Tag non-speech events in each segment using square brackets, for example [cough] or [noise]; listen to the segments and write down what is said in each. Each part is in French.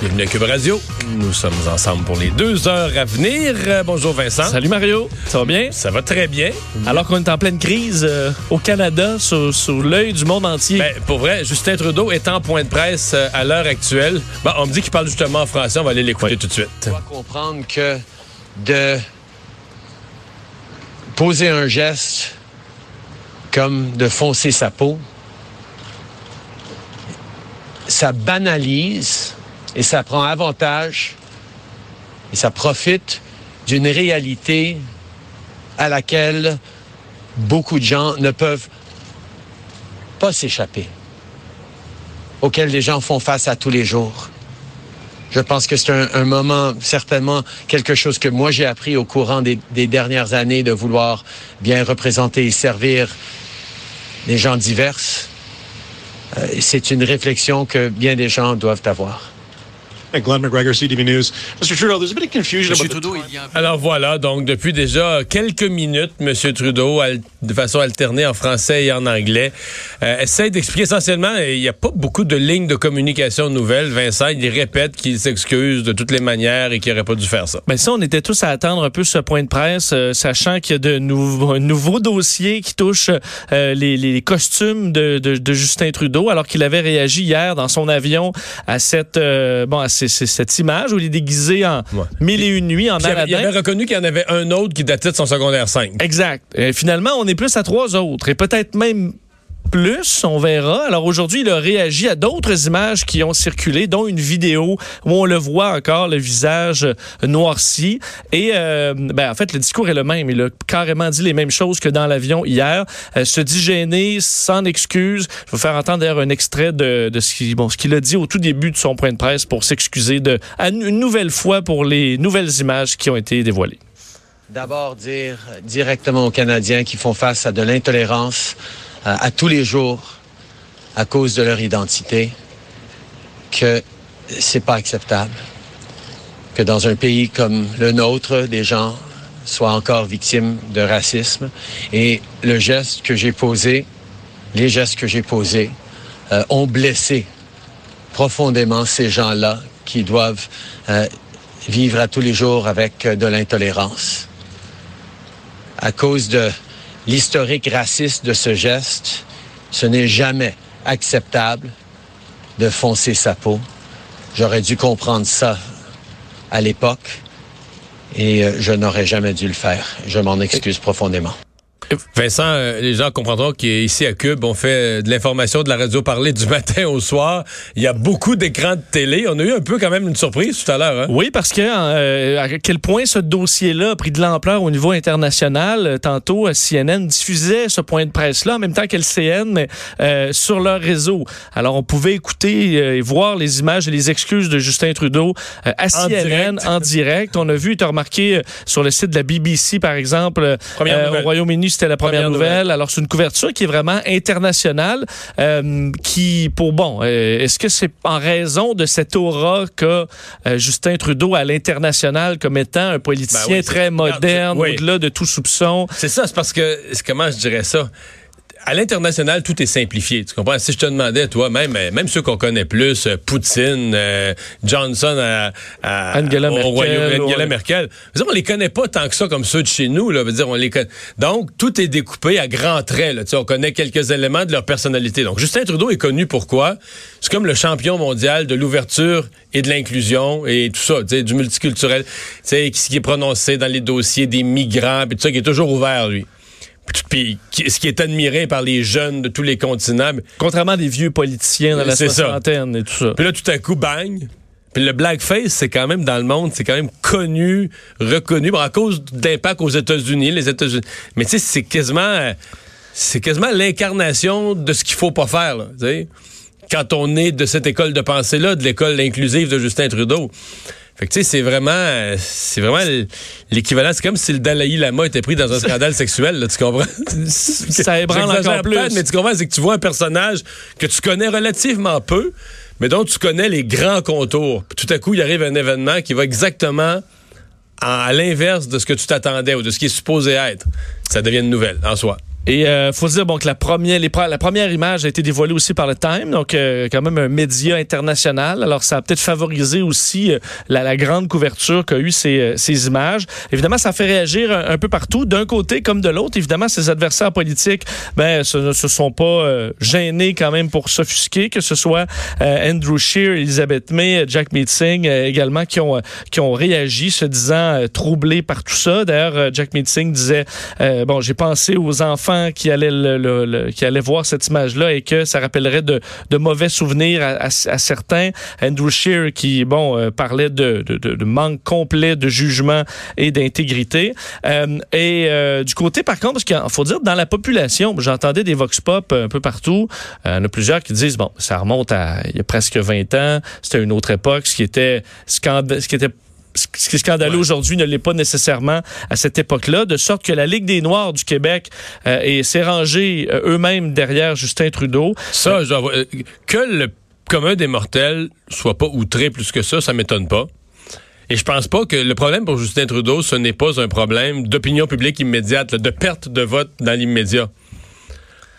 bienvenue à Cube Radio. Nous sommes ensemble pour les deux heures à venir. Euh, bonjour Vincent. Salut Mario, ça va bien? Ça va très bien. Alors qu'on est en pleine crise euh, au Canada, sous, sous l'œil du monde entier. Ben, pour vrai, Justin Trudeau est en point de presse euh, à l'heure actuelle. Bon, on me dit qu'il parle justement en français. On va aller l'écouter tout de suite. doit comprendre que de poser un geste comme de foncer sa peau, ça banalise et ça prend avantage et ça profite d'une réalité à laquelle beaucoup de gens ne peuvent pas s'échapper, auxquels les gens font face à tous les jours. Je pense que c'est un, moment, certainement, quelque chose que moi j'ai appris au courant des, des dernières années de vouloir bien représenter et servir des gens divers. Euh, c'est une réflexion que bien des gens doivent avoir. Glenn McGregor, CTV News. Mr. Trudeau, there's a bit of confusion about the Alors voilà, donc depuis déjà quelques minutes, M. Trudeau, de façon alternée en français et en anglais, euh, essaie d'expliquer essentiellement, et il n'y a pas beaucoup de lignes de communication nouvelles. Vincent, il répète qu'il s'excuse de toutes les manières et qu'il n'aurait pas dû faire ça. Ben ça, on était tous à attendre un peu ce point de presse, euh, sachant qu'il y a de nouveaux, un nouveau dossier qui touche euh, les, les costumes de, de- de Justin Trudeau, alors qu'il avait réagi hier dans son avion à cette euh, bon à ces- ces- cette image où il est déguisé en Ouais. mille et une nuits en Puis il, avait, Aladdin. reconnu qu'il y en avait un autre qui datait de son secondaire 5. Exact. Et finalement, on est plus à trois autres et peut-être même plus, on verra. Alors aujourd'hui, il a réagi à d'autres images qui ont circulé, dont une vidéo où on le voit encore, le visage noirci. Et euh, ben, en fait, le discours est le même. Il a carrément dit les mêmes choses que dans l'avion hier. Euh, se dit gêné, sans excuse. Je vais faire entendre d'ailleurs un extrait de, ce qu'il a dit au tout début de son point de presse pour s'excuser une nouvelle fois pour les nouvelles images qui ont été dévoilées. D'abord, dire directement aux Canadiens qui font face à de l'intolérance à tous les jours à cause de leur identité que c'est pas acceptable que dans un pays comme le nôtre, des gens soient encore victimes de racisme. Et le geste que j'ai posé, les gestes que j'ai posés, euh, ont blessé profondément ces gens-là qui doivent euh, vivre à tous les jours avec euh, de l'intolérance. À cause de l'historique raciste de ce geste, ce n'est jamais acceptable de foncer sa peau. J'aurais dû comprendre ça à l'époque et euh, je n'aurais jamais dû le faire. Je m'en excuse profondément. Vincent, euh, les gens comprendront qu'ici à Cube, on fait euh, de l'information de la radio parler du [laughs] matin au soir. Il y a beaucoup d'écrans de télé. On a eu un peu quand même une surprise tout à l'heure. Hein? Oui, parce que euh, à quel point ce dossier-là a pris de l'ampleur au niveau international. Tantôt, CNN diffusait ce point de presse-là en même temps qu'LCN euh, sur leur réseau. Alors, on pouvait écouter et voir les images et les excuses de Justin Trudeau euh, à En CNN direct. en direct. On a vu, tu as remarqué sur le site de la BBC, par exemple, au Royaume-Uni, c'était la première, Première nouvelle. nouvelle. Alors, c'est une couverture qui est vraiment internationale, euh, qui, pour bon, euh, est-ce que c'est en raison de cette aura qu'a euh, Justin Trudeau à l'international comme étant un politicien Ben oui, très moderne, oui. au-delà de tout soupçon? C'est ça, c'est parce que, comment je dirais ça? À l'international, tout est simplifié. Tu comprends? Si je te demandais, toi, même, euh, même ceux qu'on connaît plus, euh, Poutine, euh, Johnson à, à- Angela au Merkel, Royaume- Angela ouais. Merkel. On les connaît pas tant que ça comme ceux de chez nous. Là. Je veux dire, on les connaît. Donc, tout est découpé à grands traits. Là. Tu sais, on connaît quelques éléments de leur personnalité. Donc, Justin Trudeau est connu pourquoi? C'est comme le champion mondial de l'ouverture et de l'inclusion et tout ça, tu sais, du multiculturel, tu sais, qui, qui est prononcé dans les dossiers des migrants, puis tout ça, qui est toujours ouvert, lui. Puis, ce qui est admiré par les jeunes de tous les continents. Contrairement à des vieux politiciens dans la ça. soixantaine et tout ça. Puis là, tout à coup, bang. Puis le blackface, c'est quand même dans le monde, c'est quand même connu, reconnu, bon, à cause d'impact aux États-Unis, les États-Unis. Mais tu sais, c'est quasiment, c'est quasiment l'incarnation de ce qu'il faut pas faire, là. Quand on est de cette école de pensée-là, de l'école inclusive de Justin Trudeau. Fait que tu sais, c'est vraiment, c'est vraiment l'équivalent. C'est comme si le Dalai Lama était pris dans un scandale sexuel, là, tu comprends? [laughs] Ça ébranle encore plus. mais tu comprends, c'est que tu vois un personnage que tu connais relativement peu, mais dont tu connais les grands contours. Puis tout à coup, il arrive un événement qui va exactement à l'inverse de ce que tu t'attendais ou de ce qui est supposé être. Ça devient une nouvelle en soi. Et euh, faut dire bon que la première, la première image a été dévoilée aussi par le Time, donc euh, quand même un média international. Alors ça a peut-être favorisé aussi euh, la, la grande couverture qu'a eu ces, euh, ces images. Évidemment, ça fait réagir un, peu partout, d'un côté comme de l'autre. Évidemment, ses adversaires politiques, ben, se, ne se sont pas euh, gênés quand même pour s'offusquer, que ce soit Andrew Scheer, Elizabeth May, Jack Meeting également qui ont qui ont réagi, se disant troublés par tout ça. D'ailleurs, Jack Meeting disait bon, j'ai pensé aux enfants qui allaient qui allaient voir cette image-là et que ça rappellerait de, mauvais souvenirs à, certains. Andrew Scheer qui bon euh, parlait de, manque complet de jugement et d'intégrité. Euh, et euh, du côté par contre, parce qu'il faut dire dans la population, j'entendais des vox pop un peu partout. Il y en a plusieurs qui disent bon, ça remonte à il y a presque 20 ans. C'était une autre époque, ce qui était ce qui était ce qui est scandaleux aujourd'hui ne l'est pas nécessairement à cette époque-là, de sorte que la Ligue des Noirs du Québec euh, et s'est rangée euh, eux-mêmes derrière Justin Trudeau. Ça, euh, que le commun des mortels soit pas outré plus que ça, ça m'étonne pas. Et je pense pas que le problème pour Justin Trudeau, ce n'est pas un problème d'opinion publique immédiate, là, de perte de vote dans l'immédiat.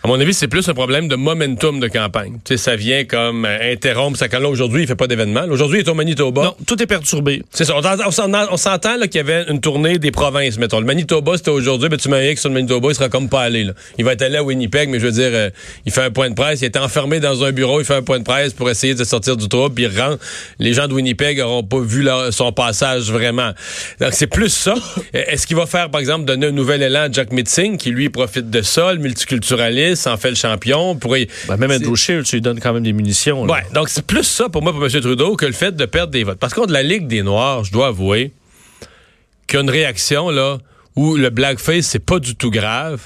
À mon avis, c'est plus un problème de momentum de campagne. Tu sais, ça vient comme euh, interrompre sa campagne. Aujourd'hui, il fait pas d'événement. Aujourd'hui, il est au Manitoba. Non, tout est perturbé. C'est ça. On, s'entend qu'il y avait une tournée des provinces, mettons. Le Manitoba, c'était aujourd'hui, mais tu m'as dit que sur le Manitoba, il sera comme pas allé. Là. Il va être allé à Winnipeg, mais je veux dire, euh, il fait un point de presse. Il est enfermé dans un bureau, il fait un point de presse pour essayer de sortir du trou, puis il rentre. Les gens de Winnipeg n'auront pas vu leur- son passage vraiment. Donc, c'est plus ça. [coughs] Est-ce qu'il va faire, par exemple, donner un nouvel élan à Jack Mitzing, qui lui profite de ça, le multiculturaliste, en fait le champion? Pourrait... Ben, même Andrew Scheer, tu lui donnes quand même des munitions. là. Ouais, donc c'est plus ça pour moi, pour M. Trudeau, que le fait de perdre des votes. Parce contre, la Ligue des Noirs, je dois avouer qu'il y a une réaction là où le blackface, c'est pas du tout grave.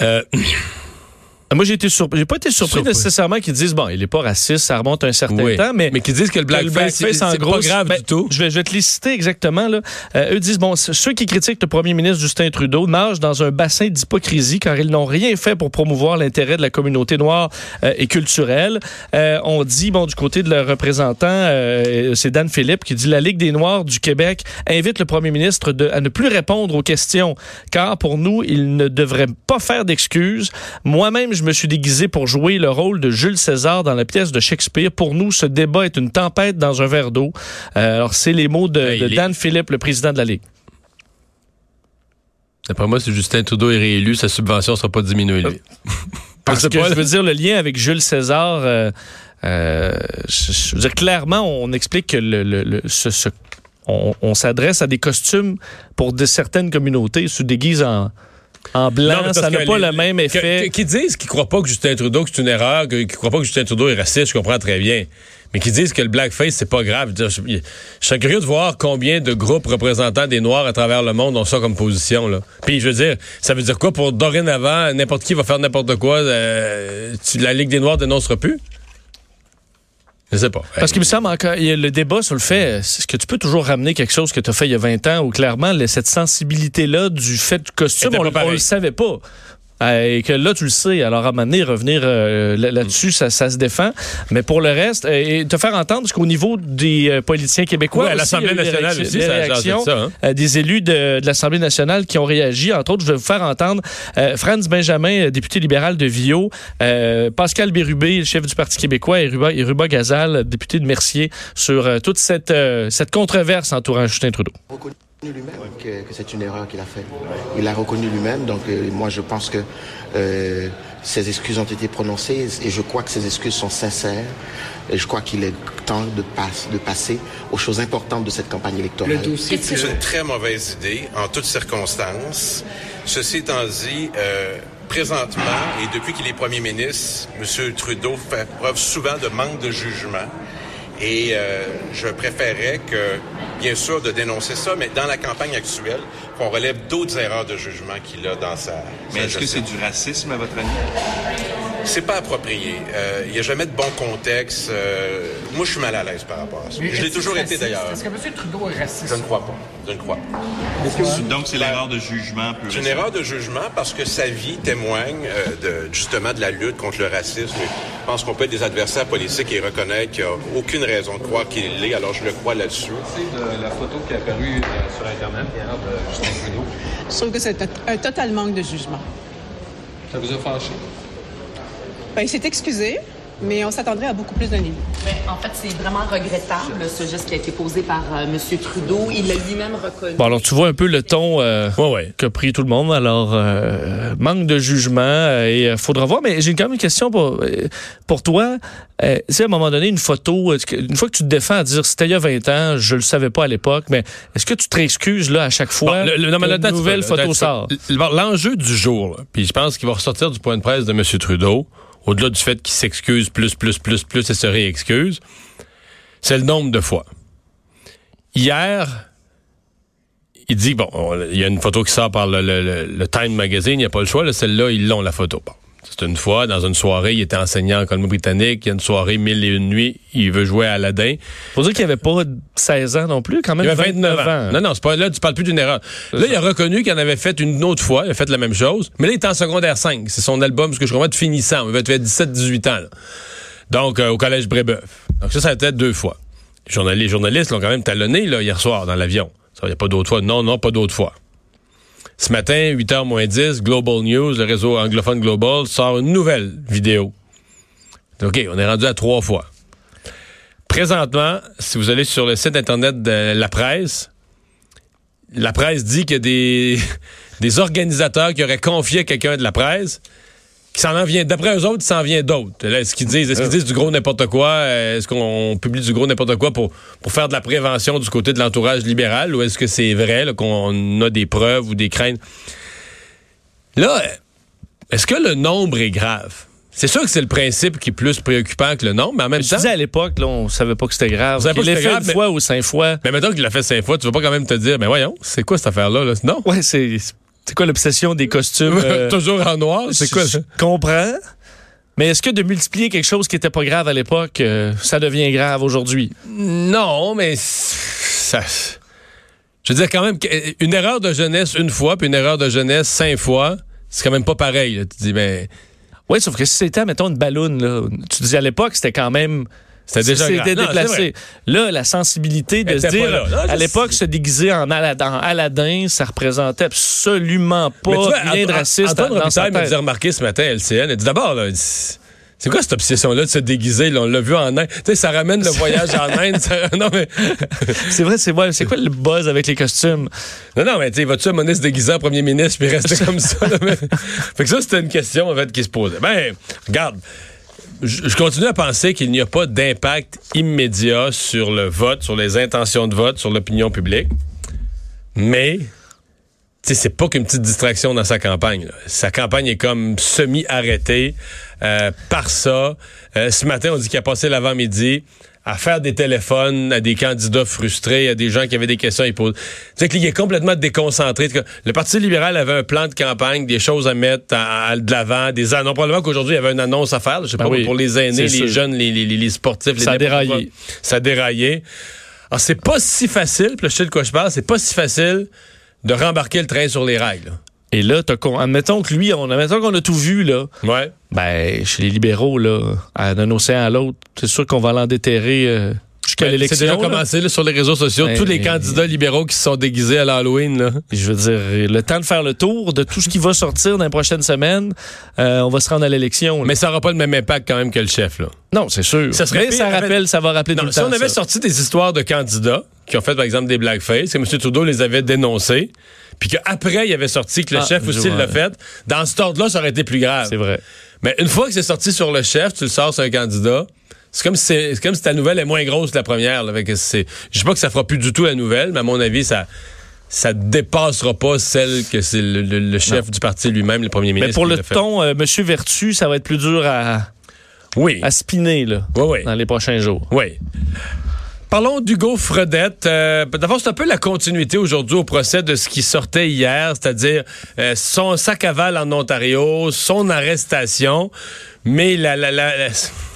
Euh, [clears throat] Moi, j'ai été surpris. J'ai pas été surpris Surpris. nécessairement qu'ils disent bon, il est pas raciste, ça remonte un certain oui. temps, mais mais qui disent que le blackface, c'est pas grave ben, du tout. Je vais, je vais te les citer exactement. Là. Euh, eux disent, bon, ceux qui critiquent le premier ministre Justin Trudeau nagent dans un bassin d'hypocrisie car ils n'ont rien fait pour promouvoir l'intérêt de la communauté noire euh, et culturelle. Euh, on dit, bon, du côté de leur représentant, euh, c'est Dan Philippe qui dit, la Ligue des Noirs du Québec invite le premier ministre de, à ne plus répondre aux questions car pour nous, il ne devrait pas faire d'excuses. Moi-même, je me suis déguisé pour jouer le rôle de Jules César dans la pièce de Shakespeare. Pour nous, ce débat est une tempête dans un verre d'eau. Euh, alors, c'est les mots de, Ben, de il est- Dan Philippe, le président de la Ligue. D'après moi, si Justin Trudeau est réélu, sa subvention sera pas diminuée, lui. [laughs] Parce sais que je veux dire, le lien avec Jules César, euh, euh, je, je veux dire, clairement, on explique que le, le- le- ce- ce- on, on s'adresse à des costumes pour de certaines communautés, se déguise en, en blanc, Non, ça n'a pas les- le même effet. Qui disent qu'ils croient pas que Justin Trudeau, que c'est une erreur, qu'ils croient pas que Justin Trudeau est raciste, je comprends très bien. Mais qui disent que le blackface, c'est pas grave. Je, curieux de voir combien de groupes représentants des Noirs à travers le monde ont ça comme position. Là. Puis je veux dire, ça veut dire quoi pour dorénavant, n'importe qui va faire n'importe quoi, euh, tu- la Ligue des Noirs dénoncera plus? Je sais pas. Parce qu'il me semble encore, il y a le débat sur le fait, est-ce que tu peux toujours ramener quelque chose que tu as fait il y a 20 ans ou clairement cette sensibilité-là du fait du costume, on, pareil. le savait pas. Et que là, tu le sais. Alors, à un moment donné, revenir euh, là- là-dessus, ça, ça se défend. Mais pour le reste, euh, et te faire entendre qu'au niveau des euh, politiciens québécois, Ouais, à l'Assemblée des nationale réactions- aussi, des réactions, ça, hein. des élus de, de l'Assemblée nationale qui ont réagi. Entre autres, je vais vous faire entendre euh, Franz Benjamin, député libéral de Vio, Pascal Bérubé, chef du Parti québécois, et Ruba, et Ruba Gazal, député de Mercier, sur toute cette, cette controverse entourant Justin Trudeau. Reconnu lui-même que, que c'est une erreur qu'il a faite. Il l'a reconnu lui-même, donc euh, moi je pense que euh, ses excuses ont été prononcées et je crois que ces excuses sont sincères. Et je crois qu'il est temps de, passe- de passer aux choses importantes de cette campagne électorale. C'est une très mauvaise idée en toutes circonstances? Ceci étant dit, euh, présentement et depuis qu'il est premier ministre, M. Trudeau fait preuve souvent de manque de jugement. Et euh, je préférerais que, bien sûr, de dénoncer ça, mais dans la campagne actuelle, qu'on relève d'autres erreurs de jugement qu'il a dans sa. Mais est-ce que c'est du racisme, à votre avis? C'est pas approprié. Euh, Il n'y a jamais de bon contexte. Euh, moi, je suis mal à l'aise par rapport à ça. je l'ai toujours été d'ailleurs. Est-ce que M. Trudeau est raciste? Je ne crois pas. Je ne crois pas. Donc, c'est l'erreur de jugement C'est une erreur de jugement parce que sa vie témoigne euh, de, justement de la lutte contre le racisme. Je pense qu'on peut être des adversaires politiques et reconnaître qu'il n'y a aucune raison de croire qu'il l'est, alors je le crois là-dessus. de la photo qui est apparue euh, sur Internet hier de Justin Trudeau. Je trouve que c'est un total manque de jugement. Ça vous a fâché? Ben, il s'est excusé, mais on s'attendrait à beaucoup plus d'un niveau. Mais en fait, c'est vraiment regrettable, ce geste qui a été posé par euh, M. Trudeau. Il l'a lui-même reconnu. Bon, alors tu vois un peu le ton euh, Ouais, ouais. qu'a pris tout le monde. Alors, euh, manque de jugement euh, et euh, faudra voir. Mais j'ai quand même une question pour, pour toi. Euh, tu sais, à un moment donné, une photo, une fois que tu te défends à dire c'était il y a 20 ans, je le savais pas à l'époque, mais est-ce que tu te réexcuses là à chaque fois Bon, le- le- non, mais qu'une là, attends, nouvelle photo sort? L'enjeu du jour, là, puis je pense qu'il va ressortir du point de presse de M. Trudeau, au-delà du fait qu'il s'excuse plus, plus, plus, plus et se réexcuse, c'est le nombre de fois. Hier, il dit, bon, on- il y a une photo qui sort par le, Time Magazine, il n'y a pas le choix, là, celle-là, ils l'ont, la photo. Bon. C'est une fois, dans une soirée, il était enseignant en Colombie-Britannique, il y a une soirée, mille et une nuits, il veut jouer à Aladdin. Faut dire qu'il avait pas 16 ans non plus, quand même Il avait 29 ans. Non, non, c'est pas là, tu parles plus d'une erreur. Là, il a reconnu qu'il en avait fait une autre fois, il a fait la même chose, mais là, il est en secondaire 5. C'est son album, ce que je comprends, de finissant. Il avait 17-18 ans. là. Donc, euh, au collège Brébeuf. Donc, ça, ça a été deux fois. Les journalistes, les journalistes l'ont quand même talonné, là, hier soir, dans l'avion. Il n'y a pas d'autre fois. Non, non, pas d'autre fois. Ce matin, 8h moins 10, Global News, le réseau anglophone Global, sort une nouvelle vidéo. OK, on est rendu à trois fois. Présentement, si vous allez sur le site Internet de la presse, la presse dit qu'il y a des, [laughs] des organisateurs qui auraient confié à quelqu'un de la presse qui s'en en vient. D'après eux autres, il s'en vient d'autres. Est-ce qu'ils disent, est-ce qu'ils disent du gros n'importe quoi? Euh, Est-ce qu'on publie du gros n'importe quoi pour, pour faire de la prévention du côté de l'entourage libéral? Ou est-ce que c'est vrai qu'on a des preuves ou des craintes? Là, est-ce que le nombre est grave? C'est sûr que c'est le principe qui est plus préoccupant que le nombre, mais en même Je temps. disais à l'époque, on savait pas que c'était grave. On savait pas que c'était grave, une mais- fois ou cinq fois. Mais mettons qu'il l'a fait cinq fois, tu vas pas quand même te dire, mais voyons, c'est quoi cette affaire-là? Là? Non? Ouais, c'est c'est quoi l'obsession des costumes? [laughs] euh, Toujours en noir, c'est quoi je, ça? je comprends. Mais est-ce que de multiplier quelque chose qui était pas grave à l'époque, euh, ça devient grave aujourd'hui? Non, mais ça. Je veux dire, quand même, une erreur de jeunesse une fois, puis une erreur de jeunesse cinq fois, c'est quand même pas pareil. là. Tu dis, ben. Oui, sauf que si c'était, mettons, une balloune, là, tu dis à l'époque, c'était quand même. C'était déjà. C'était déplacé. Là, la sensibilité de se dire. Non, à l'époque, se déguiser en Aladdin, en Aladdin, ça représentait absolument pas Mais tu vois, rien de raciste Antoine Robitaille m'a tête. dit remarquer ce matin à LCN. Elle dit d'abord, là, c'est quoi cette obsession-là de se déguiser? là? on l'a vu en Inde. Tu sais, ça ramène le voyage en [laughs] Inde. ça- non, mais. [laughs] C'est vrai, c'est ouais, c'est quoi le buzz avec les costumes? Non, non, mais tu sais, vas-tu à Monis se déguiser en premier ministre puis rester [laughs] comme ça? là, mais- Fait que ça, c'était une question, en fait, qui se posait. Ben, regarde. Je continue à penser qu'il n'y a pas d'impact immédiat sur le vote, sur les intentions de vote, sur l'opinion publique. Mais, c'est pas qu'une petite distraction dans sa campagne. là. Sa campagne est comme semi-arrêtée euh, par ça. Euh, ce matin, on dit qu'il a passé l'avant-midi à faire des téléphones à des candidats frustrés, à des gens qui avaient des questions à y poser. Sais qu'il est complètement déconcentré. Le Parti libéral avait un plan de campagne, des choses à mettre à, à- de l'avant, des annonces. Probablement qu'aujourd'hui, il y avait une annonce à faire. Je sais Ben pas, oui, pour les aînés, les c'est sûr. jeunes, les, les- les sportifs. Ça a déraillé. Ça a déraillé. Alors, c'est pas si facile, puis je sais de quoi je parle, c'est pas si facile de rembarquer le train sur les rails. là. Et là, admettons que lui, on, admettons qu'on a tout vu, là. Ouais. Ben, chez les libéraux, là, d'un océan à l'autre, c'est sûr qu'on va l'en déterrer euh, jusqu'à Ben, l'élection. C'est déjà là. commencé là, sur les réseaux sociaux. Ben, Tous les candidats libéraux qui se sont déguisés à l'Halloween. là. Je veux dire, le temps de faire le tour de tout ce qui va sortir dans les prochaines semaines, euh, on va se rendre à l'élection. Mais ça n'aura pas le même impact quand même que le chef. Là. non, c'est sûr. Ça serait Mais ça rappelle, ça va rappeler tout Non, le si temps. on avait ça. sorti des histoires de candidats qui ont fait, par exemple, des blackface, que M. Trudeau les avait dénoncés, puis qu'après, il avait sorti que le Ah, chef aussi l'a fait, dans cet ordre-là, ça aurait été plus grave. C'est vrai. Mais une fois que c'est sorti sur le chef, tu le sors sur un candidat, c'est comme si, comme si ta nouvelle est moins grosse que la première. Là. Fait que je sais pas que ça fera plus du tout la nouvelle, mais à mon avis, ça ça dépassera pas celle que c'est le, le- le chef du parti lui-même, le premier ministre. Mais pour le ton, euh, Monsieur Vertu, ça va être plus dur à, Oui. à spinner là, Oui, oui. dans les prochains jours. Oui. Parlons d'Hugo Fredette. Euh, D'abord, c'est un peu la continuité aujourd'hui au procès de ce qui sortait hier, c'est-à-dire euh, son sac à en Ontario, son arrestation, mais la, la, la, la-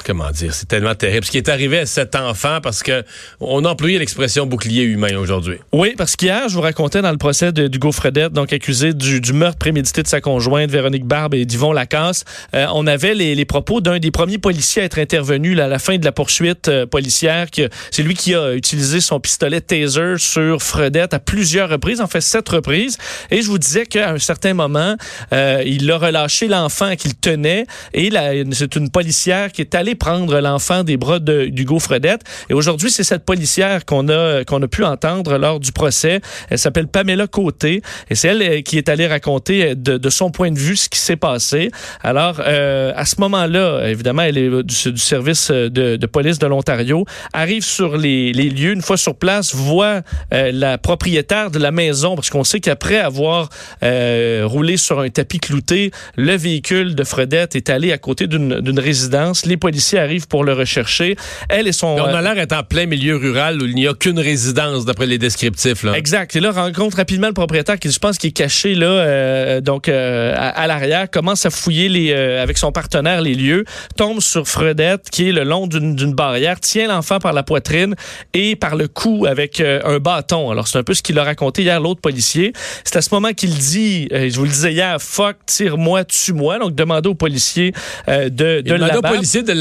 comment dire, c'est tellement terrible. Ce qui est arrivé à cet enfant, parce que on a employé l'expression bouclier humain aujourd'hui. Oui, parce qu'hier, je vous racontais dans le procès d'Hugo Fredette, donc accusé du, meurtre prémédité de sa conjointe, Véronique Barbe et d'Yvon Lacasse, euh, on avait les, propos d'un des premiers policiers à être intervenu à la fin de la poursuite euh, policière. C'est lui qui a utilisé son pistolet taser sur Fredette à plusieurs reprises, en fait sept reprises. Et je vous disais qu'à un certain moment, euh, il a relâché l'enfant qu'il tenait et c'est une policière qui est allée prendre l'enfant des bras de- d'Hugo Fredette. Et aujourd'hui, c'est cette policière qu'on a, qu'on a pu entendre lors du procès. Elle s'appelle Pamela Côté et c'est elle euh, qui est allée raconter euh, de, son point de vue ce qui s'est passé. Alors, euh, à ce moment-là, évidemment, elle est du, service de, police de l'Ontario, arrive sur les, lieux, une fois sur place, voit la propriétaire de la maison, parce qu'on sait qu'après avoir roulé sur un tapis clouté, le véhicule de Fredette est allé à côté d'une d'une résidence. Les policiers arrivent pour le rechercher. Elle et son... Mais on euh, a l'air d'être en plein milieu rural où il n'y a qu'une résidence, d'après les descriptifs. Là. Exact. Et là, rencontre rapidement le propriétaire qui, je pense, qui est caché là, euh, donc euh, à, à l'arrière, commence à fouiller les, euh, avec son partenaire les lieux, tombe sur Fredette qui est le long d'une barrière, tient l'enfant par la poitrine et par le cou avec euh, un bâton. Alors c'est un peu ce qu'il a raconté hier l'autre policier. C'est à ce moment qu'il dit, euh, je vous le disais hier, fuck, tire-moi, tue-moi. Donc demandez au policier euh, de, Il de demandait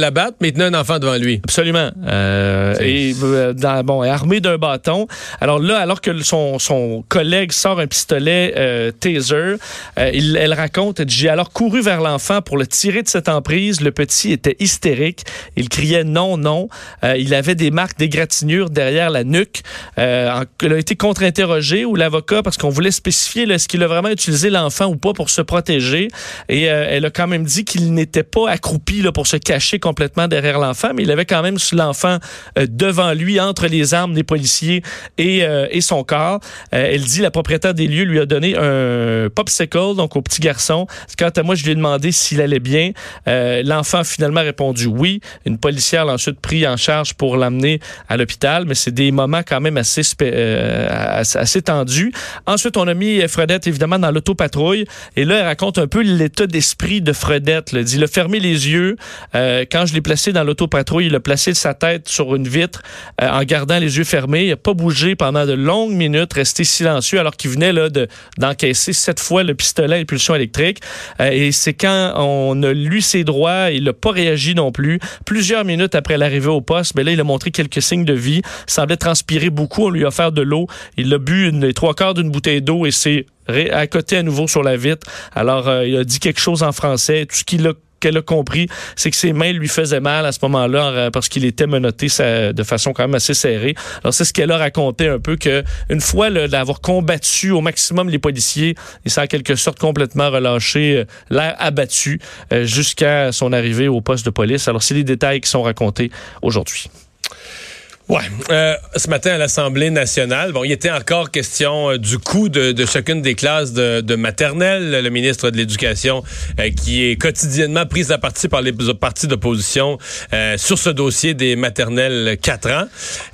de l'abattre, mais il tenait un enfant devant lui. Absolument. Euh, et euh, dans- bon, armé d'un bâton. Alors là, alors que son, son collègue sort un pistolet euh, taser, euh, il, elle raconte, j'ai alors couru vers l'enfant pour le tirer de cette emprise. Le petit était hystérique. Il criait non, non. Il avait des marques d'égratignure derrière la nuque. En- il a été contre-interrogé ou l'avocat parce qu'on voulait spécifier est-ce qu'il a vraiment utilisé l'enfant ou pas pour se protéger. Et elle a quand même dit qu'il n'était pas accroupi là, pour se cacher complètement derrière l'enfant, mais il avait quand même l'enfant euh, devant lui, entre les armes des policiers et, euh, et son corps. Euh, elle dit la propriétaire des lieux lui a donné un popsicle, donc au petit garçon. Quant à moi, je lui ai demandé s'il allait bien. L'enfant a finalement répondu oui. Une policière l'a ensuite pris en charge pour l'amener à l'hôpital, mais c'est des moments quand même assez, assez, tendus. Ensuite, on a mis Fredette évidemment dans l'autopatrouille et là, elle raconte un peu l'état d'esprit de Fredette. là. Elle dit, il a fermé les yeux. Quand je l'ai placé dans l'autopatrouille, il a placé sa tête sur une vitre euh, en gardant les yeux fermés. Il n'a pas bougé pendant de longues minutes, resté silencieux alors qu'il venait là de d'encaisser sept fois le pistolet à impulsion électrique. Euh, et c'est quand on a lu ses droits, il n'a pas réagi non plus. Plusieurs minutes après l'arrivée au poste, ben là, il a montré quelques signes de vie. Il semblait transpirer beaucoup. On lui a offert de l'eau. Il a bu les trois quarts d'une bouteille d'eau et s'est à côté à nouveau sur la vitre. Alors, euh, il a dit quelque chose en français. Tout ce qu'il a qu'elle a compris, c'est que ses mains lui faisaient mal à ce moment-là euh, parce qu'il était menotté de façon quand même assez serrée. Alors c'est ce qu'elle a raconté un peu que une fois d'avoir combattu au maximum les policiers, il s'est en quelque sorte complètement relâché, euh, l'air abattu euh, jusqu'à son arrivée au poste de police. Alors c'est les détails qui sont racontés aujourd'hui. Ouais. Euh, ce matin à l'Assemblée nationale, bon, il était encore question euh, du coût de, de chacune des classes de, de maternelle. Le ministre de l'Éducation, euh, qui est quotidiennement pris à partie par les partis d'opposition euh, sur ce dossier des maternelles 4 ans,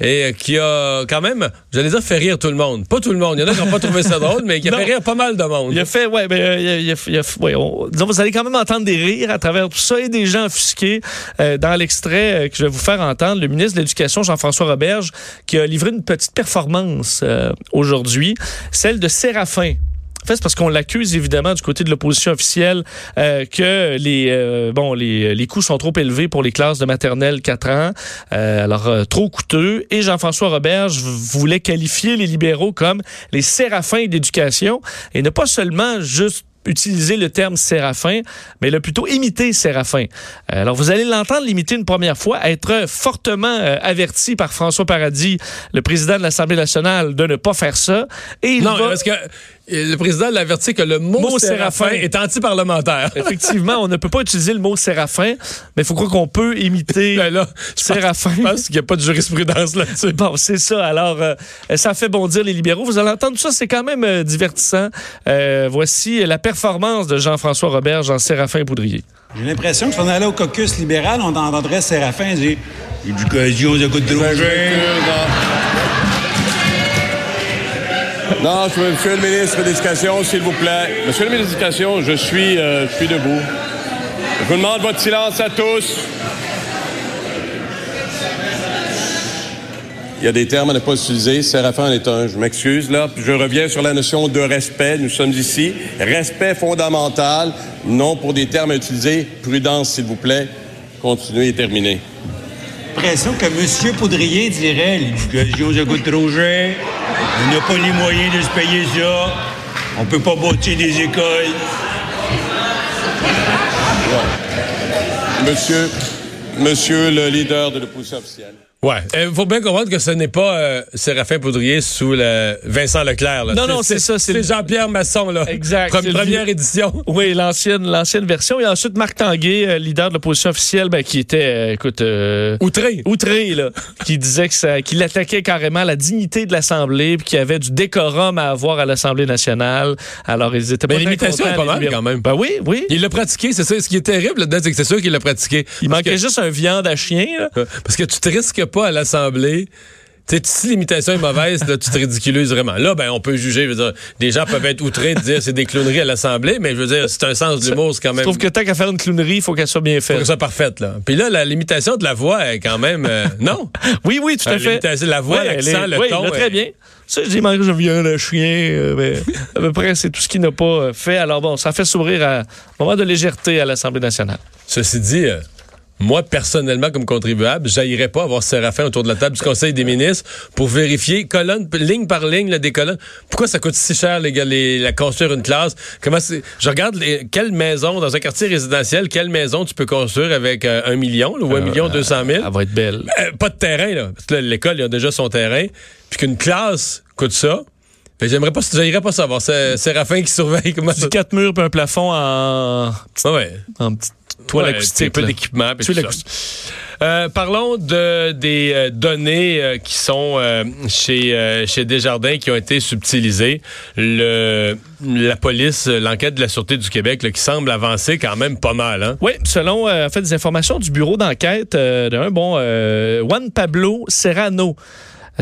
et euh, qui a quand même, j'allais dire, fait rire tout le monde. Pas tout le monde. Il y en a qui n'ont pas trouvé ça drôle, mais qui a [laughs] Non. fait rire pas mal de monde. Il a fait, ouais, ben, euh, il a- il a- il a- ouais, on- disons, vous allez quand même entendre des rires à travers tout ça et des gens offusqués. Euh, dans l'extrait que je vais vous faire entendre, le ministre de l'Éducation, Jean-François Roberge, qui a livré une petite performance euh, aujourd'hui, celle de Séraphin. En fait, c'est parce qu'on l'accuse évidemment du côté de l'opposition officielle euh, que les euh, bon les, les coûts sont trop élevés pour les classes de maternelle 4 ans, alors trop coûteux. Et Jean-François Roberge voulait qualifier les libéraux comme les séraphins d'éducation et ne pas seulement juste utiliser le terme séraphin, mais le plutôt imiter séraphin. Euh, Alors, vous allez l'entendre l'imiter une première fois, être fortement euh, averti par François Paradis, le président de l'Assemblée nationale, de ne pas faire ça. Et il non, va... parce que le président l'avertit que le mot, Mot séraphin, séraphin. est anti-parlementaire. [laughs] Effectivement, on ne peut pas utiliser le mot séraphin, mais il faut croire qu'on peut imiter [laughs] Ben là, je pense- séraphin. Je pense qu'il n'y a pas de jurisprudence là-dessus. Bon, c'est ça. Alors, euh, ça fait bondir les libéraux. Vous allez entendre tout ça, c'est quand même euh, divertissant. Euh, voici la performance de Jean-François Roberge en Séraphin Poudrier. J'ai l'impression que si on allait au caucus libéral, on entendrait Séraphin dire Éducation, ça coûte trop cher. Non, Monsieur le ministre de l'Éducation, s'il vous plaît. Monsieur le ministre de l'Éducation, je suis, euh, je suis debout. Je vous demande votre silence à tous. Il y a des termes à ne pas utiliser. Séraphin en est un. Je m'excuse, là. Puis je reviens sur la notion de respect. Nous sommes ici. Respect fondamental, non pour des termes à utiliser. Prudence, s'il vous plaît. Continuez et terminez. L'impression que M. Poudrier dirait L'éducation, ça coûte trop cher. On n'a pas les moyens de se payer ça. On peut pas bâtir des écoles. Monsieur, monsieur le leader de l'opposition officielle. Ouais. Il faut bien comprendre que ce n'est pas euh, Séraphin Poudrier sous le Vincent Leclerc. Là. Non, non, c'est ça, c'est Jean-Pierre Masson, là. Exact. Première édition. Oui, l'ancienne, l'ancienne version. Et ensuite, Marc Tanguay, euh, leader de l'opposition officielle, ben, qui était, euh, écoute... euh, Outré. outré, là, qui disait que ça, qu'il attaquait carrément la dignité de l'Assemblée, puis qu'il y avait du décorum à avoir à l'Assemblée nationale. Alors, ils étaient pas Mais très l'imitation est pas mal, quand même. Ben oui, oui. Il l'a pratiqué, c'est ça. Ce qui est terrible là-dedans, c'est que c'est sûr qu'il l'a pratiqué. Il manquait que- juste un viande à chien, là. Parce que tu te risques pas à l'Assemblée. Tu sais, si l'imitation est mauvaise, là, tu te ridiculises vraiment. Là, ben, on peut juger. Je veux dire, des gens peuvent être outrés de dire c'est des clowneries à l'Assemblée, mais je veux dire, c'est un sens de l'humour, c'est quand Je même. trouve que tant qu'à faire une clownerie, il faut qu'elle soit bien faut que faite. ça soit parfaite, là. Puis là, la- l'imitation de la voix est quand même. euh, [laughs] non? Oui, oui, tout à Euh, fait. La voix, Ouais, elle l'accent, est- le oui, ton. là, très est- bien. Ça, j'ai manqué un viande à chien, euh, mais à peu près, c'est tout ce qu'il n'a pas euh, fait. Alors bon, ça fait sourire à un moment de légèreté à l'Assemblée nationale. Ceci dit, euh, moi, personnellement, comme contribuable, j'aillerais pas avoir Séraphin autour de la table du Conseil des ministres pour vérifier colonne, ligne par ligne, là, des colonnes. Pourquoi ça coûte si cher, les gars, les, la construire une classe? Comment c'est, je regarde les, quelle maison, dans un quartier résidentiel, quelle maison tu peux construire avec euh, un million, là, ou un million deux cent mille? Elle va être belle. Euh, pas de terrain, là. Parce que là, l'école, il a déjà son terrain. Puis qu'une classe coûte ça. Ben, j'aimerais pas, j'aimerais pas savoir. C'est Séraphin qui surveille comment ça. Du quatre murs puis un plafond en, Ah ouais. en petite toile Ouais, acoustique. Un peu d'équipement. Euh, parlons de, des euh, données euh, qui sont chez, chez Desjardins qui ont été subtilisées. Le, la police, l'enquête de la Sûreté du Québec là, qui semble avancer quand même pas mal. Hein? Oui, selon en fait, des informations du bureau d'enquête d'un bon Juan Pablo Serrano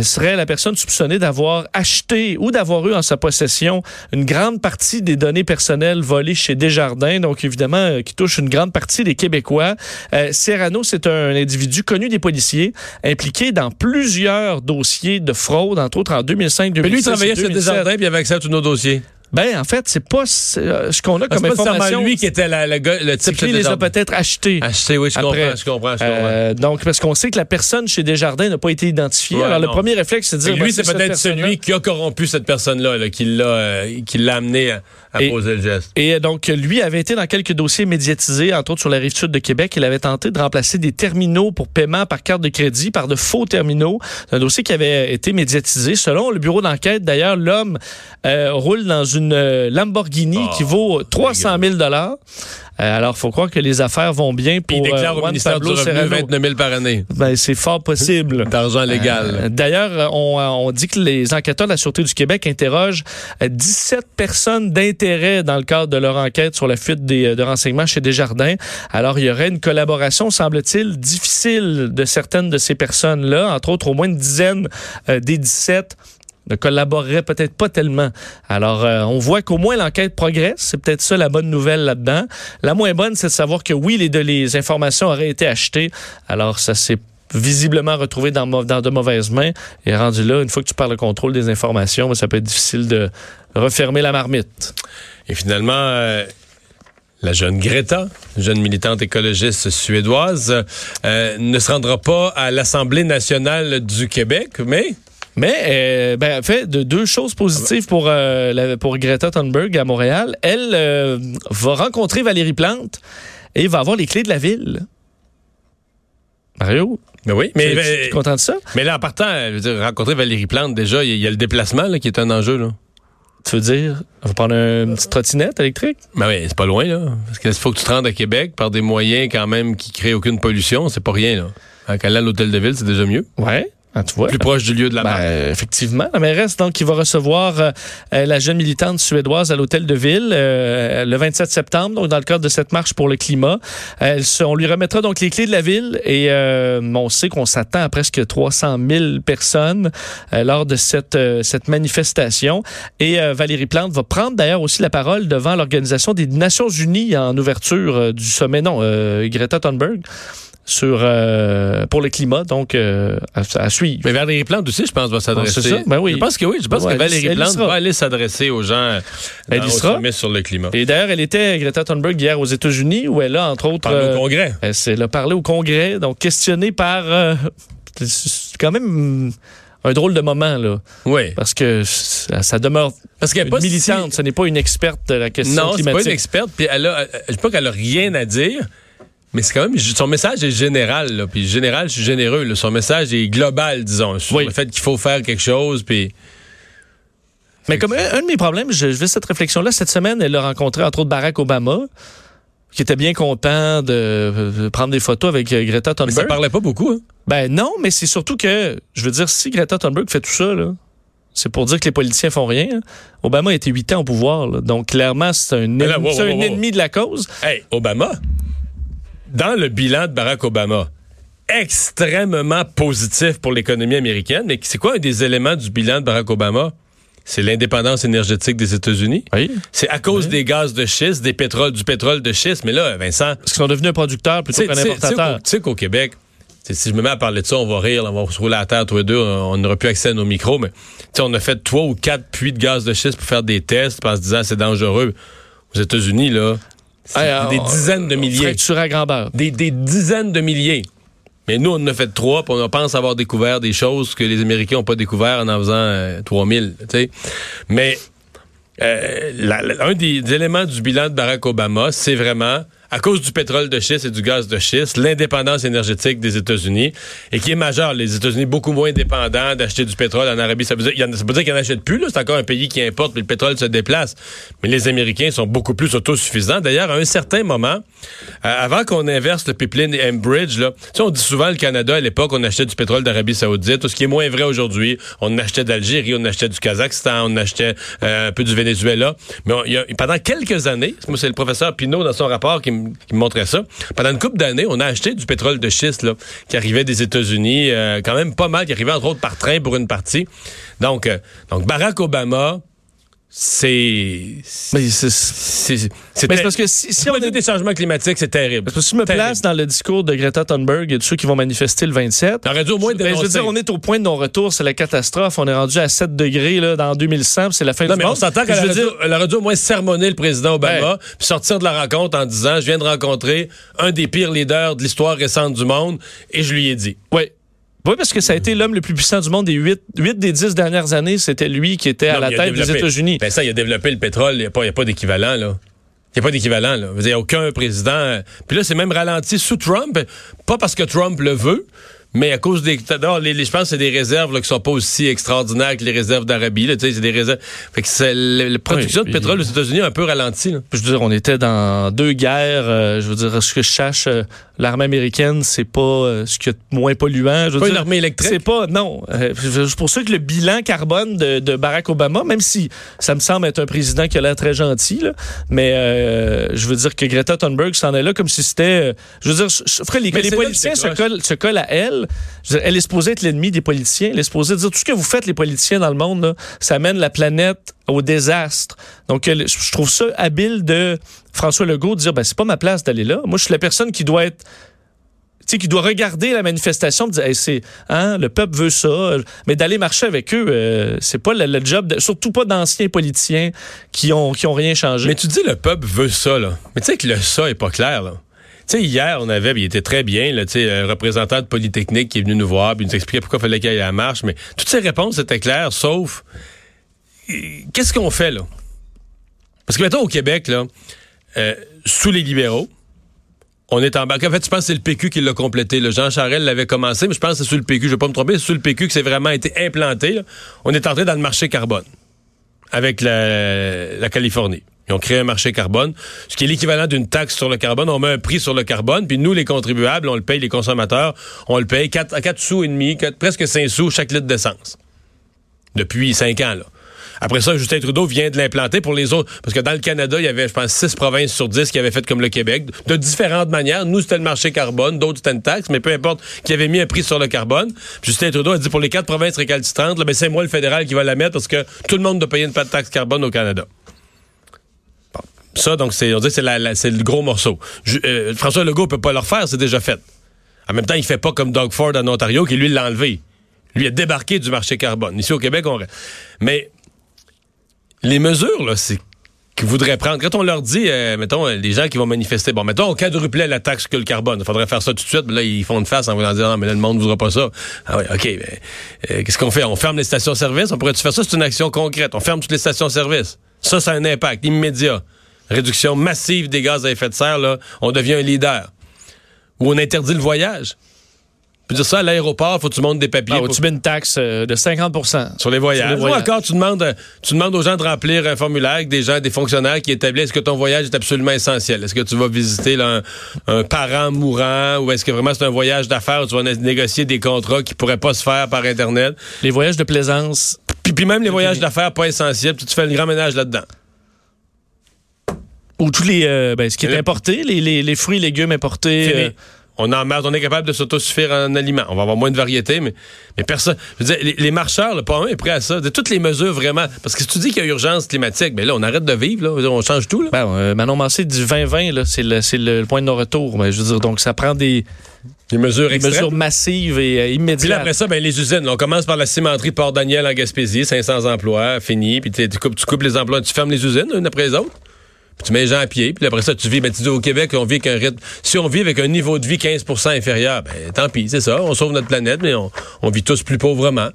serait la personne soupçonnée d'avoir acheté ou d'avoir eu en sa possession une grande partie des données personnelles volées chez Desjardins, donc évidemment euh, qui touche une grande partie des Québécois. Euh, Serrano, c'est un individu connu des policiers, impliqué dans plusieurs dossiers de fraude, entre autres en 2005, 2006 Mais lui, il travaillait chez 2007. Desjardins puis il avait accès à tous nos dossiers. Ben, en fait, c'est pas c'est, euh, ce qu'on a Ah, comme c'est information. lui qui était la, le C'est type chez les a peut-être achetés. Acheté, oui, je Après. comprends, je comprends, je comprends. Euh, donc, parce qu'on sait que la personne chez Desjardins n'a pas été identifiée. Ouais, Alors, le premier réflexe, c'est de dire... que lui, ben, c'est peut-être celui qui a corrompu cette personne-là, là, qui l'a euh, qui l'a amené à, à Et- poser le geste. Et euh, donc, lui avait été dans quelques dossiers médiatisés, entre autres sur la rive sud de Québec. Il avait tenté de remplacer des terminaux pour paiement par carte de crédit par de faux terminaux. C'est un dossier qui avait été médiatisé. Selon le bureau d'enquête, d'ailleurs, l'homme euh, roule dans une euh, Lamborghini Ah, qui vaut 300 000 dollars. Euh, alors, faut croire que les affaires vont bien pour il déclare euh, au Juan ministère Pablo du Revenu Serrano. 29 000 par année Ben, c'est fort possible. [laughs] d'argent légal. Euh, D'ailleurs, on, on dit que les enquêteurs de la Sûreté du Québec interrogent euh, 17 personnes d'intérêt dans le cadre de leur enquête sur la fuite des, de renseignements chez Desjardins. Alors, il y aurait une collaboration, semble-t-il, difficile de certaines de ces personnes-là, entre autres au moins une dizaine des 17 ne collaboreraient peut-être pas tellement. Alors, euh, on voit qu'au moins l'enquête progresse. C'est peut-être ça la bonne nouvelle là-dedans. La moins bonne, c'est de savoir que oui, les, informations auraient été achetées. Alors, ça, c'est visiblement retrouvé dans, de mauvaises mains. Et rendu là, une fois que tu parles le contrôle des informations, ben, ça peut être difficile de refermer la marmite. Et finalement, euh, la jeune Greta, jeune militante écologiste suédoise, euh, ne se rendra pas à l'Assemblée nationale du Québec, mais... Mais, euh, ben, en fait, de deux choses positives pour, euh, la- pour Greta Thunberg à Montréal. Elle euh, va rencontrer Valérie Plante et va avoir les clés de la ville. Mario? Mais oui, mais, mais- tu es content de ça? mais là, en partant, je veux dire, rencontrer Valérie Plante, déjà, il y, a- il y a le déplacement là, qui est un enjeu. Là. Tu veux dire, on va prendre une petite trottinette électrique? Ben oui, c'est pas loin, là. Parce qu'il faut que tu te rendes à Québec par des moyens quand même qui créent aucune pollution. C'est pas rien, là. Quand aller à l'hôtel de ville, c'est déjà mieux. Ouais. Ah, tu vois? Plus proche du lieu de la Ben, euh, effectivement. La mairesse, donc, qui va recevoir euh, euh, la jeune militante suédoise à l'hôtel de ville euh, le 27 septembre, donc dans le cadre de cette marche pour le climat. Elle se- on lui remettra donc les clés de la ville et euh, on sait qu'on s'attend à presque 300 000 personnes euh, lors de cette, euh, cette manifestation. Et euh, Valérie Plante va prendre d'ailleurs aussi la parole devant l'Organisation des Nations Unies en ouverture euh, du sommet, non, euh, Greta Thunberg sur euh, pour le climat donc euh, à, à suivre. Mais Valérie Plante aussi, je pense, va s'adresser. Ah, c'est ça? Ben oui. Je pense que oui. Je pense Ouais, que Valérie elle Plante va aller s'adresser aux gens euh, Elle dans- au sommet sur le climat. Et d'ailleurs, elle était, Greta Thunberg, hier aux États-Unis, où elle a, entre autres... Parler au euh, Congrès. Elle, a parlé au Congrès, donc questionnée par... c'est quand même un drôle de moment, là. Oui. Parce que ça, ça demeure Parce qu'elle est pas si- militante, ce n'est pas une experte de la question Non, c'est climatique. pas une experte. Puis elle a, je dis pas qu'elle a rien à dire, mais c'est quand même son message est général. Là, puis général, je suis généreux. là. son message est global, disons, sur Oui. le fait qu'il faut faire quelque chose. Puis Mais comme un, un de mes problèmes, je, je fais cette réflexion-là, cette semaine, elle a rencontré, entre autres, Barack Obama, qui était bien content de, prendre des photos avec euh, Greta mais Thunberg. ça parlait pas beaucoup. Hein. Ben non, mais c'est surtout que, je veux dire, si Greta Thunberg fait tout ça, là, c'est pour dire que les politiciens font rien. hein. Obama a été huit ans au pouvoir, là. donc clairement, c'est un, Mais là, ennemi, wow, c'est wow, un ennemi de la cause. Hey, Obama, dans le bilan de Barack Obama, extrêmement positif pour l'économie américaine. Mais c'est quoi un des éléments du bilan de Barack Obama? C'est l'indépendance énergétique des États-Unis. Oui. C'est à cause des gaz de schiste, des pétroles, du pétrole de schiste. Mais là, Vincent, Parce qu'ils sont devenus un producteur plutôt qu'un importateur. qu'au- tu sais qu'au Québec, si je me mets à parler de ça, on va rire, on va se rouler à terre tous les deux, on n'aura plus accès à nos micros, mais tu sais, on a fait trois ou quatre puits de gaz de schiste pour faire des tests en se disant c'est dangereux. Aux États-Unis, là, des dizaines de milliers. À. Des, des dizaines de milliers. Mais nous, on en a fait trois, puis on pense avoir découvert des choses que les Américains n'ont pas découvert en en faisant euh, 3000. tu sais. Mais euh, la- la- un des, des éléments du bilan de Barack Obama, c'est vraiment, à cause du pétrole de schiste et du gaz de schiste, l'indépendance énergétique des États-Unis, et qui est majeure. Les États-Unis beaucoup moins dépendants d'acheter du pétrole en Arabie Saoudite. Il y en a- Ça veut dire qu'ils n'en achètent plus, c'est encore un pays qui importe, mais le pétrole se déplace. Mais les Américains sont beaucoup plus autosuffisants. D'ailleurs, à un certain moment, euh, avant qu'on inverse le pipeline Enbridge, là, tu on dit souvent le Canada, à l'époque, on achetait du pétrole d'Arabie Saoudite, ce qui est moins vrai aujourd'hui. On achetait d'Algérie, on achetait du Kazakhstan, on achetait euh, un peu du Venezuela. Mais on- y a- pendant quelques années, moi, c'est le professeur Pinault dans son rapport qui, me- qui montrait ça. Pendant une couple d'années, on a acheté du pétrole de schiste qui arrivait des États-Unis, euh, quand même pas mal, qui arrivait entre autres par train pour une partie. Donc, euh, donc Barack Obama, c'est. Mais c'est- C'est parce que si, si on est des changements climatiques, c'est terrible. Parce que si je me Terrible. place dans le discours de Greta Thunberg et de ceux qui vont manifester le 27, On aurait dû au moins ben, je veux dire, on est au point de non-retour, c'est la catastrophe. On est rendu à 7 degrés là, dans 2100, puis c'est la fin Non, du mais on s'entend qu'elle aurait, dire, aurait dû au moins sermonner le président Obama, puis sortir de la rencontre en disant Je viens de rencontrer un des pires leaders de l'histoire récente du monde, et je lui ai dit. Oui. Oui, parce que ça a été l'homme le plus puissant du monde des 8, des 10 dernières années. C'était lui qui était à Non, la tête des États-Unis. Ben ça, il a développé le pétrole, il n'y a pas, il y a pas d'équivalent, là. Il n'y a pas d'équivalent, là. Il n'y a aucun président. euh, Puis là, c'est même ralenti sous Trump, pas parce que Trump le veut, mais à cause des. les, les- je pense que c'est des réserves là, qui sont pas aussi extraordinaires que les réserves d'Arabie. là, tu sais, C'est des réserves. Fait que c'est le- la production Oui, de pétrole aux États-Unis a un peu ralenti. Là. Je veux dire, on était dans deux guerres. euh, je veux dire, ce que je sache, euh, l'armée américaine, c'est pas euh, ce qui est moins polluant. Je veux Pas dire, une armée électrique? C'est pas, non. Euh, c'est pour ça que le bilan carbone de, de Barack Obama, même si ça me semble être un président qui a l'air très gentil, là, mais euh, je veux dire que Greta Thunberg s'en est là comme si c'était. euh, je veux dire, je, ferais les, Mais les politiciens se collent, se collent à elle. Je veux dire, elle est supposée être l'ennemi des politiciens. Elle est supposée dire tout ce que vous faites, les politiciens dans le monde, là, ça mène la planète au désastre. Donc, elle- je trouve ça habile de François Legault de dire ben, c'est pas ma place d'aller là. Moi, je suis la personne qui doit être tu sais, qui doit regarder la manifestation et dire, Hey, c'est, hein, le peuple veut ça, mais d'aller marcher avec eux, euh, c'est pas le, job, de- surtout pas d'anciens politiciens qui ont, qui ont rien changé. Mais tu dis le peuple veut ça, là. Mais tu sais que le ça est pas clair, là. Tu sais, hier, on avait, il était très bien, là, tu sais, un représentant de Polytechnique qui est venu nous voir, puis il nous expliquait pourquoi il fallait qu'il y ait la marche, mais toutes ces réponses étaient claires, sauf, euh, qu'est-ce qu'on fait, là? Parce que, mettons, au Québec, là, euh, sous les libéraux, on est en bas. En fait, je pense que c'est le PQ qui l'a complété. là. Jean Charel l'avait commencé, mais je pense que c'est sur le PQ. Je vais pas me tromper. C'est sur le PQ que c'est vraiment été implanté. On est entré dans le marché carbone avec la, Californie. Ils ont créé un marché carbone, ce qui est l'équivalent d'une taxe sur le carbone. On met un prix sur le carbone, puis nous, les contribuables, on le paye, les consommateurs, on le paye 4, à 4 sous et demi, presque 5 sous chaque litre d'essence. Depuis 5 ans, là. Après ça, Justin Trudeau vient de l'implanter pour les autres. Parce que dans le Canada, il y avait, je pense, 6 provinces sur 10 qui avaient fait comme le Québec, de différentes manières. Nous, c'était le marché carbone, d'autres, c'était une taxe, mais peu importe, qui avait mis un prix sur le carbone. Justin Trudeau a dit pour les quatre provinces récalcitrantes, ben, c'est moi le fédéral qui va la mettre parce que tout le monde doit payer une taxe carbone au Canada. Ça, donc, c'est, on dit c'est, c'est le gros morceau. Euh, François Legault peut pas le refaire, c'est déjà fait. En même temps, il fait pas comme Doug Ford en Ontario, qui lui l'a enlevé. Lui a débarqué du marché carbone. Ici au Québec, on. Mais les mesures, là, c'est qu'ils voudraient prendre. Quand on leur dit, euh, mettons, euh, les gens qui vont manifester, bon, mettons, on quadruplait la taxe que le carbone. Il faudrait faire ça tout de suite. Mais là, ils font une face en voulant dire, non, mais là, le monde ne voudra pas ça. Ah oui, OK. mais, euh, Qu'est-ce qu'on fait? On ferme les stations-service? On pourrait-tu faire ça? C'est une action concrète. On ferme toutes les stations-service. Ça, ça un impact immédiat. Réduction massive des gaz à effet de serre, là. On devient un leader. Ou on interdit le voyage? Peut dire ça à l'aéroport, faut que tu montes des papiers. Ah, ou pour- tu mets une taxe euh, de 50 sur les voyages. Sur les voyages. Ou encore, tu demandes, tu demandes aux gens de remplir un formulaire avec des gens, des fonctionnaires qui établissent est-ce que ton voyage est absolument essentiel. Est-ce que tu vas visiter là, un, un parent mourant ou est-ce que vraiment c'est un voyage d'affaires où tu vas né- négocier des contrats qui pourraient pas se faire par Internet? Les voyages de plaisance. Puis, puis même les voyages d'affaires pas essentiels, puis tu fais le grand ménage là-dedans. Ou tous les. euh, ben, ce qui est importé, les, les, les fruits et légumes importés. Euh, On en on est capable de s'autosuffire en aliments. On va avoir moins de variété, mais, mais personne. Je veux dire, les, les marcheurs, là, pas un est prêt à ça. De toutes les mesures vraiment. Parce que si tu dis qu'il y a urgence climatique, ben là, on arrête de vivre, là. On change tout, là. ben, euh, Manon Massé dit 2020, là, c'est le, c'est le point de non-retour. Ben, je veux dire, donc ça prend des, Des mesures des mesures massives et euh, Puis là, immédiates. après ça, ben, les usines. là, on commence par la cimenterie Port-Daniel en Gaspésie, 500 emplois, fini. Puis tu tu coupes, tu coupes les emplois, tu fermes les usines, une après les autres. Puis tu mets les gens à pied. Puis après ça, tu vis. Ben, tu dis au Québec, on vit avec un rythme. Si on vit avec un niveau de vie 15% inférieur, ben tant pis, c'est ça. On sauve notre planète, mais on, on vit tous plus pauvrement.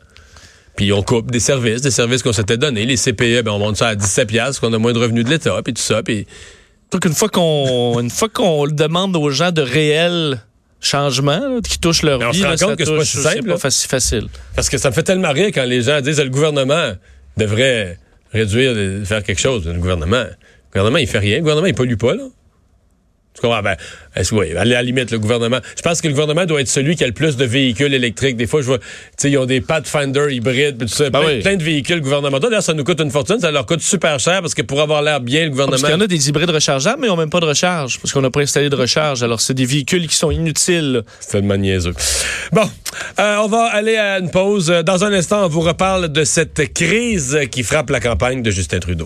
Puis on coupe des services, des services qu'on s'était donnés. Les CPE, ben on monte ça à 17 piastres, qu'on a moins de revenus de l'État, puis tout ça. Puis Donc, une fois qu'on [laughs] une fois qu'on demande aux gens de réels changements là, qui touchent leur Mais on vie, se rend compte que c'est pas si simple, pas faci- facile. Parce que ça me fait tellement rire quand les gens disent que le gouvernement devrait réduire, faire quelque chose. Le gouvernement, le gouvernement, il fait rien. Le gouvernement, il pollue pas, là. Tu comprends? Ben, oui, à la limite, le gouvernement. Je pense que le gouvernement doit être celui qui a le plus de véhicules électriques. Des fois, je vois, tu sais, ils ont des Pathfinder hybrides, tout ça. plein, oui. plein de véhicules gouvernementaux. D'ailleurs, ça nous coûte une fortune. Ça leur coûte super cher parce que pour avoir l'air bien, le Parce gouvernement. qu'il y en a des hybrides rechargeables, mais ils n'ont même pas de recharge, parce qu'on n'a pas installé de recharge. Alors, c'est des véhicules qui sont inutiles. C'est tellement niaiseux. Bon, euh, on va aller à une pause. Dans un instant, on vous reparle de cette crise qui frappe la campagne de Justin Trudeau.